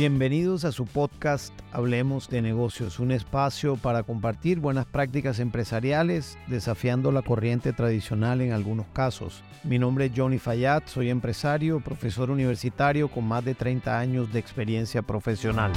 Bienvenidos a su podcast Hablemos de negocios, un espacio para compartir buenas prácticas empresariales, desafiando la corriente tradicional en algunos casos. Mi nombre es Johnny Fayad, soy empresario, profesor universitario con más de 30 años de experiencia profesional.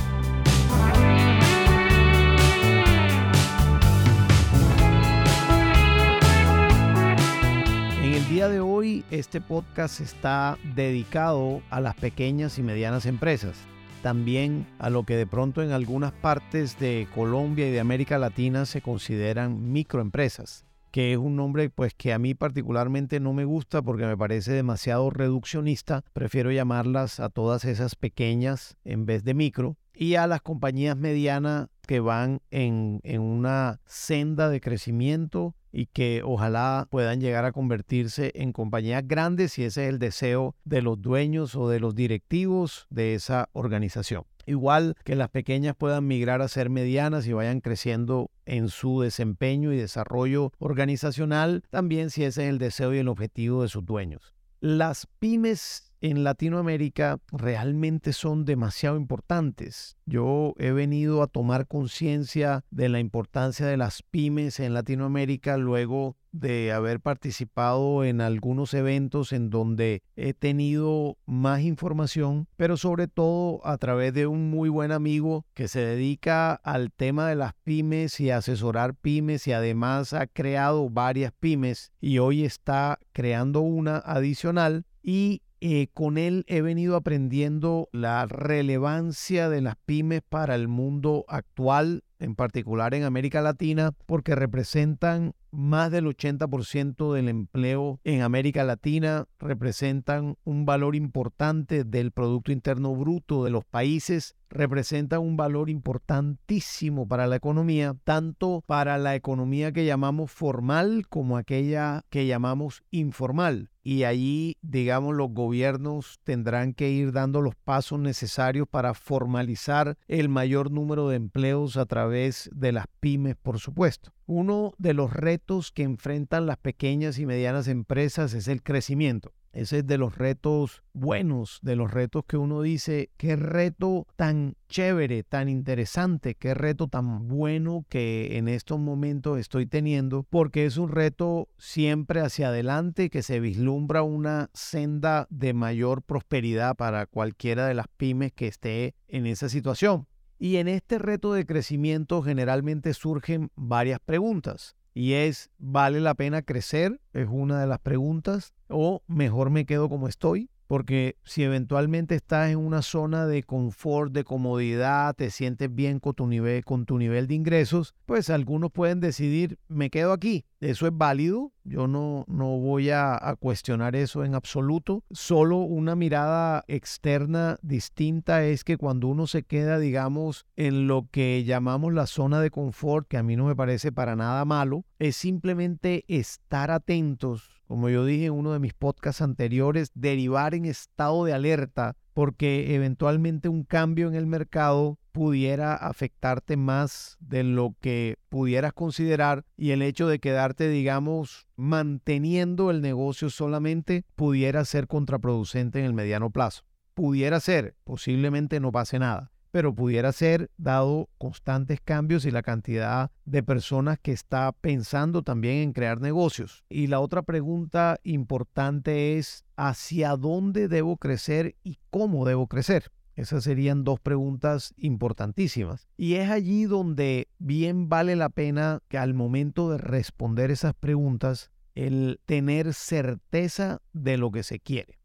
Día de hoy, este podcast está dedicado a las pequeñas y medianas empresas también a lo que de pronto en algunas partes de Colombia y de América Latina se consideran microempresas, que es un nombre pues que a mí particularmente no me gusta porque me parece demasiado reduccionista, prefiero llamarlas a todas esas pequeñas en vez de micro. Y a las compañías medianas que van en, en una senda de crecimiento y que ojalá puedan llegar a convertirse en compañías grandes si ese es el deseo de los dueños o de los directivos de esa organización. Igual que las pequeñas puedan migrar a ser medianas y vayan creciendo en su desempeño y desarrollo organizacional, también si ese es el deseo y el objetivo de sus dueños. Las pymes en Latinoamérica realmente son demasiado importantes. Yo he venido a tomar conciencia de la importancia de las pymes en Latinoamérica luego de haber participado en algunos eventos en donde he tenido más información, pero sobre todo a través de un muy buen amigo que se dedica al tema de las pymes y asesorar pymes y además ha creado varias pymes y hoy está creando una adicional y eh, con él he venido aprendiendo la relevancia de las pymes para el mundo actual, en particular en América Latina, porque representan más del 80% del empleo en América Latina, representan un valor importante del Producto Interno Bruto de los países, representan un valor importantísimo para la economía, tanto para la economía que llamamos formal como aquella que llamamos informal y allí, digamos, los gobiernos tendrán que ir dando los pasos necesarios para formalizar el mayor número de empleos a través de las pymes, por supuesto. Uno de los retos que enfrentan las pequeñas y medianas empresas es el crecimiento. Ese es de los retos buenos, de los retos que uno dice, qué reto tan chévere, tan interesante, qué reto tan bueno que en estos momentos estoy teniendo, porque es un reto siempre hacia adelante que se vislumbra una senda de mayor prosperidad para cualquiera de las pymes que esté en esa situación. Y en este reto de crecimiento generalmente surgen varias preguntas. Y es, ¿vale la pena crecer? Es una de las preguntas. O mejor me quedo como estoy. Porque si eventualmente estás en una zona de confort, de comodidad, te sientes bien con tu nivel, con tu nivel de ingresos, pues algunos pueden decidir, me quedo aquí. Eso es válido, yo no, no voy a, a, cuestionar eso en absoluto. Solo una mirada externa distinta es que cuando uno se queda, digamos, en lo que llamamos la zona de confort, que a mí no me parece para nada malo, es simplemente estar atentos como yo dije en uno de mis podcasts anteriores, derivar en estado de alerta porque eventualmente un cambio en el mercado pudiera afectarte más de lo que pudieras considerar y el hecho de quedarte, digamos, manteniendo el negocio solamente pudiera ser contraproducente en el mediano plazo. Pudiera ser, posiblemente no pase nada pero pudiera ser dado constantes cambios y la cantidad de personas que está pensando también en crear negocios. Y la otra pregunta importante es, ¿hacia dónde debo crecer y cómo debo crecer? Esas serían dos preguntas importantísimas. Y es allí donde bien vale la pena que al momento de responder esas preguntas, el tener certeza de lo que se quiere.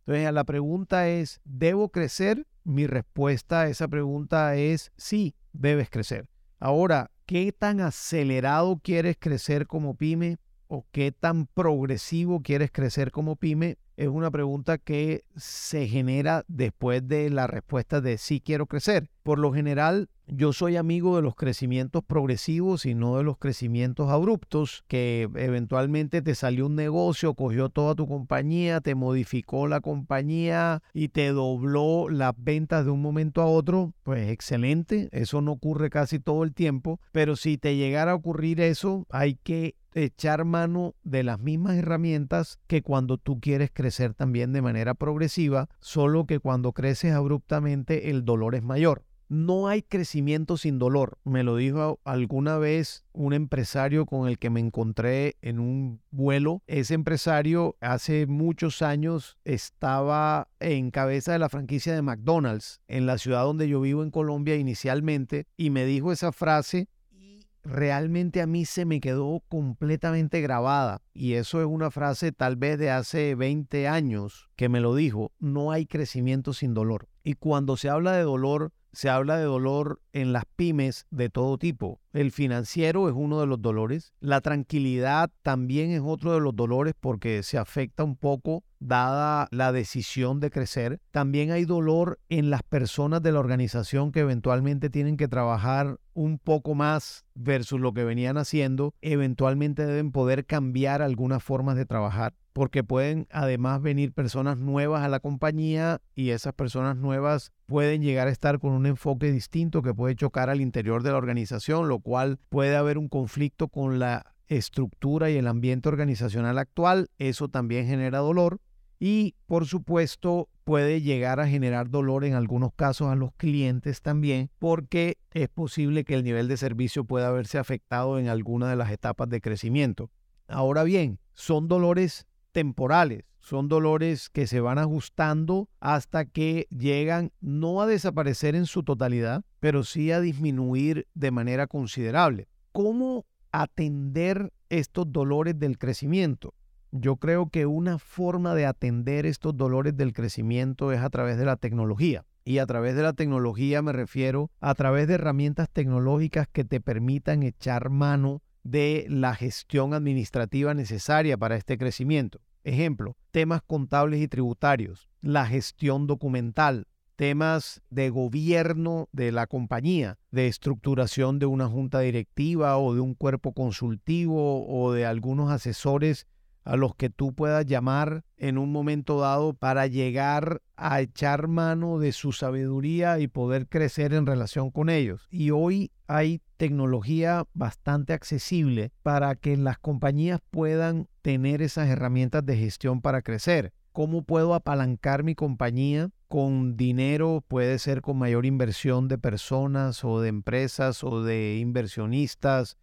Entonces, la pregunta es, ¿debo crecer? Mi respuesta a esa pregunta es sí, debes crecer. Ahora, ¿qué tan acelerado quieres crecer como pyme qué tan progresivo quieres crecer como pyme? Es una pregunta que se genera después de la respuesta de sí quiero crecer. Por lo general, yo soy amigo de los crecimientos progresivos y no de los crecimientos abruptos, que eventualmente te salió un negocio, cogió toda tu compañía, te modificó la compañía y te dobló las ventas de un momento a otro. Pues excelente, eso no ocurre casi todo el tiempo, pero si te llegara a ocurrir eso, hay que echar mano de las mismas herramientas que cuando tú quieres crecer también de manera progresiva, solo que cuando creces abruptamente el dolor es mayor. No hay crecimiento sin dolor. Me lo dijo alguna vez un empresario con el que me encontré en un vuelo. Ese empresario hace muchos años estaba en cabeza de la franquicia de McDonald's en la ciudad donde yo vivo en Colombia inicialmente y me dijo esa frase realmente a mí se me quedó completamente grabada. Y eso es una frase tal vez de hace 20 años que me lo dijo, no hay crecimiento sin dolor. Y cuando se habla de dolor, se habla de dolor en las pymes de todo tipo. El financiero es uno de los dolores. La tranquilidad también es otro de los dolores porque se afecta un poco dada la decisión de crecer. También hay dolor en las personas de la organización que eventualmente tienen que trabajar un poco más versus lo que venían haciendo. Eventualmente deben poder cambiar algunas formas de trabajar porque pueden además venir personas nuevas a la compañía y esas personas nuevas pueden llegar a estar con un enfoque distinto que puede chocar al interior de la organización, lo cual puede haber un conflicto con la estructura y el ambiente organizacional actual. Eso también genera dolor y por supuesto puede llegar a generar dolor en algunos casos a los clientes también porque es posible que el nivel de servicio pueda haberse afectado en alguna de las etapas de crecimiento. Ahora bien, son dolores temporales, son dolores que se van ajustando hasta que llegan no a desaparecer en su totalidad, pero sí a disminuir de manera considerable. ¿Cómo atender estos dolores del crecimiento? Yo creo que una forma de atender estos dolores del crecimiento es a través de la tecnología. Y a través de la tecnología me refiero a través de herramientas tecnológicas que te permitan echar mano de la gestión administrativa necesaria para este crecimiento. Ejemplo, temas contables y tributarios, la gestión documental, temas de gobierno de la compañía, de estructuración de una junta directiva o de un cuerpo consultivo o de algunos asesores a los que tú puedas llamar en un momento dado para llegar a echar mano de su sabiduría y poder crecer en relación con ellos. Y hoy hay tecnología bastante accesible para que las compañías puedan tener esas herramientas de gestión para crecer. ¿Cómo puedo apalancar mi compañía con dinero? Puede ser con mayor inversión de personas o de empresas o de inversionistas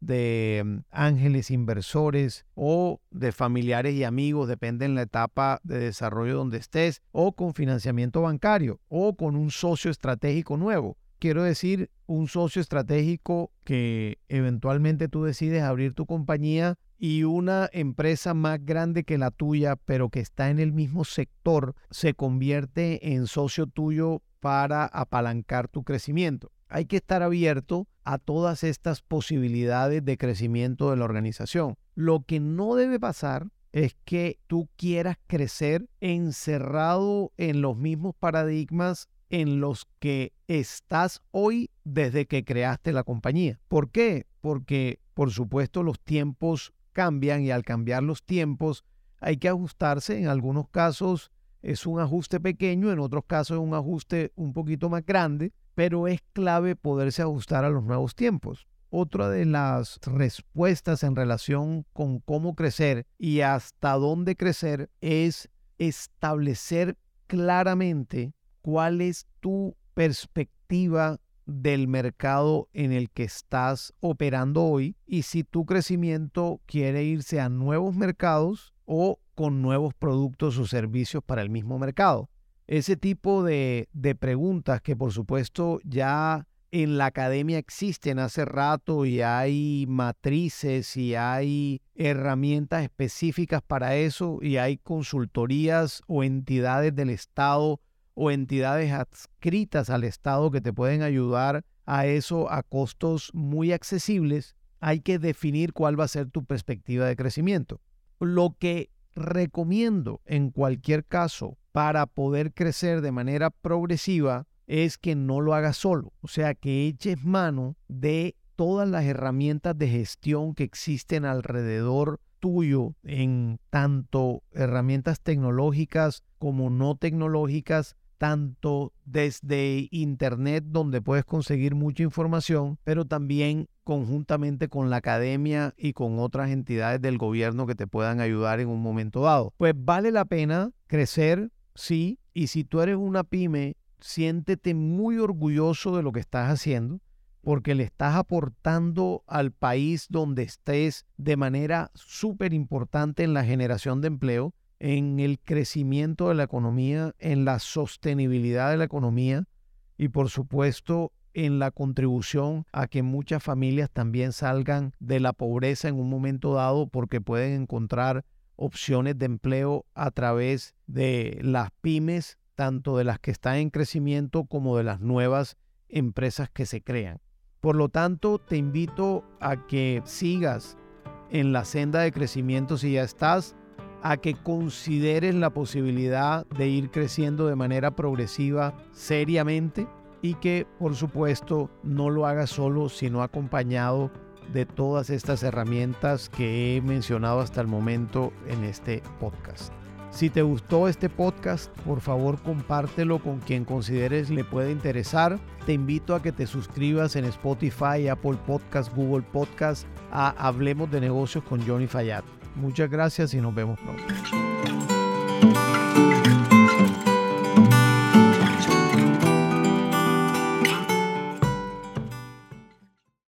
de mm, ángeles inversores o de familiares y amigos, depende en la etapa de desarrollo donde estés, o con financiamiento bancario o con un socio estratégico nuevo. Quiero decir, un socio estratégico que eventualmente tú decides abrir tu compañía y una empresa más grande que la tuya, pero que está en el mismo sector, se convierte en socio tuyo para apalancar tu crecimiento. Hay que estar abierto a todas estas posibilidades de crecimiento de la organización. Lo que no debe pasar es que tú quieras crecer encerrado en los mismos paradigmas en los que estás hoy desde que creaste la compañía. ¿Por qué? Porque, por supuesto, los tiempos cambian y al cambiar los tiempos hay que ajustarse. En algunos casos es un ajuste pequeño, en otros casos es un ajuste un poquito más grande pero es clave poderse ajustar a los nuevos tiempos. Otra de las respuestas en relación con cómo crecer y hasta dónde crecer es establecer claramente cuál es tu perspectiva del mercado en el que estás operando hoy y si tu crecimiento quiere irse a nuevos mercados o con nuevos productos o servicios para el mismo mercado. Ese tipo de, preguntas que por supuesto ya en la academia existen hace rato y hay matrices y hay herramientas específicas para eso y hay consultorías o entidades del Estado o entidades adscritas al Estado que te pueden ayudar a eso a costos muy accesibles, hay que definir cuál va a ser tu perspectiva de crecimiento. Lo que recomiendo en cualquier caso para poder crecer de manera progresiva es que no lo hagas solo, o sea, que eches mano de todas las herramientas de gestión que existen alrededor tuyo en tanto herramientas tecnológicas como no tecnológicas tanto desde Internet, donde puedes conseguir mucha información, pero también conjuntamente con la academia y con otras entidades del gobierno que te puedan ayudar en un momento dado. Pues vale la pena crecer, sí, y si tú eres una pyme, siéntete muy orgulloso de lo que estás haciendo porque le estás aportando al país donde estés de manera súper importante en la generación de empleo en el crecimiento de la economía, en la sostenibilidad de la economía y por supuesto en la contribución a que muchas familias también salgan de la pobreza en un momento dado porque pueden encontrar opciones de empleo a través de las pymes, tanto de las que están en crecimiento como de las nuevas empresas que se crean. Por lo tanto, te invito a que sigas en la senda de crecimiento si ya estás a que consideres la posibilidad de ir creciendo de manera progresiva, seriamente, y que por supuesto no lo hagas solo, sino acompañado de todas estas herramientas que he mencionado hasta el momento en este podcast. Si te gustó este podcast, por favor compártelo con quien consideres le puede interesar. Te invito a que te suscribas en Spotify, Apple Podcast, Google Podcast a Hablemos de Negocios con Johnny Fayad. Muchas gracias y nos vemos pronto.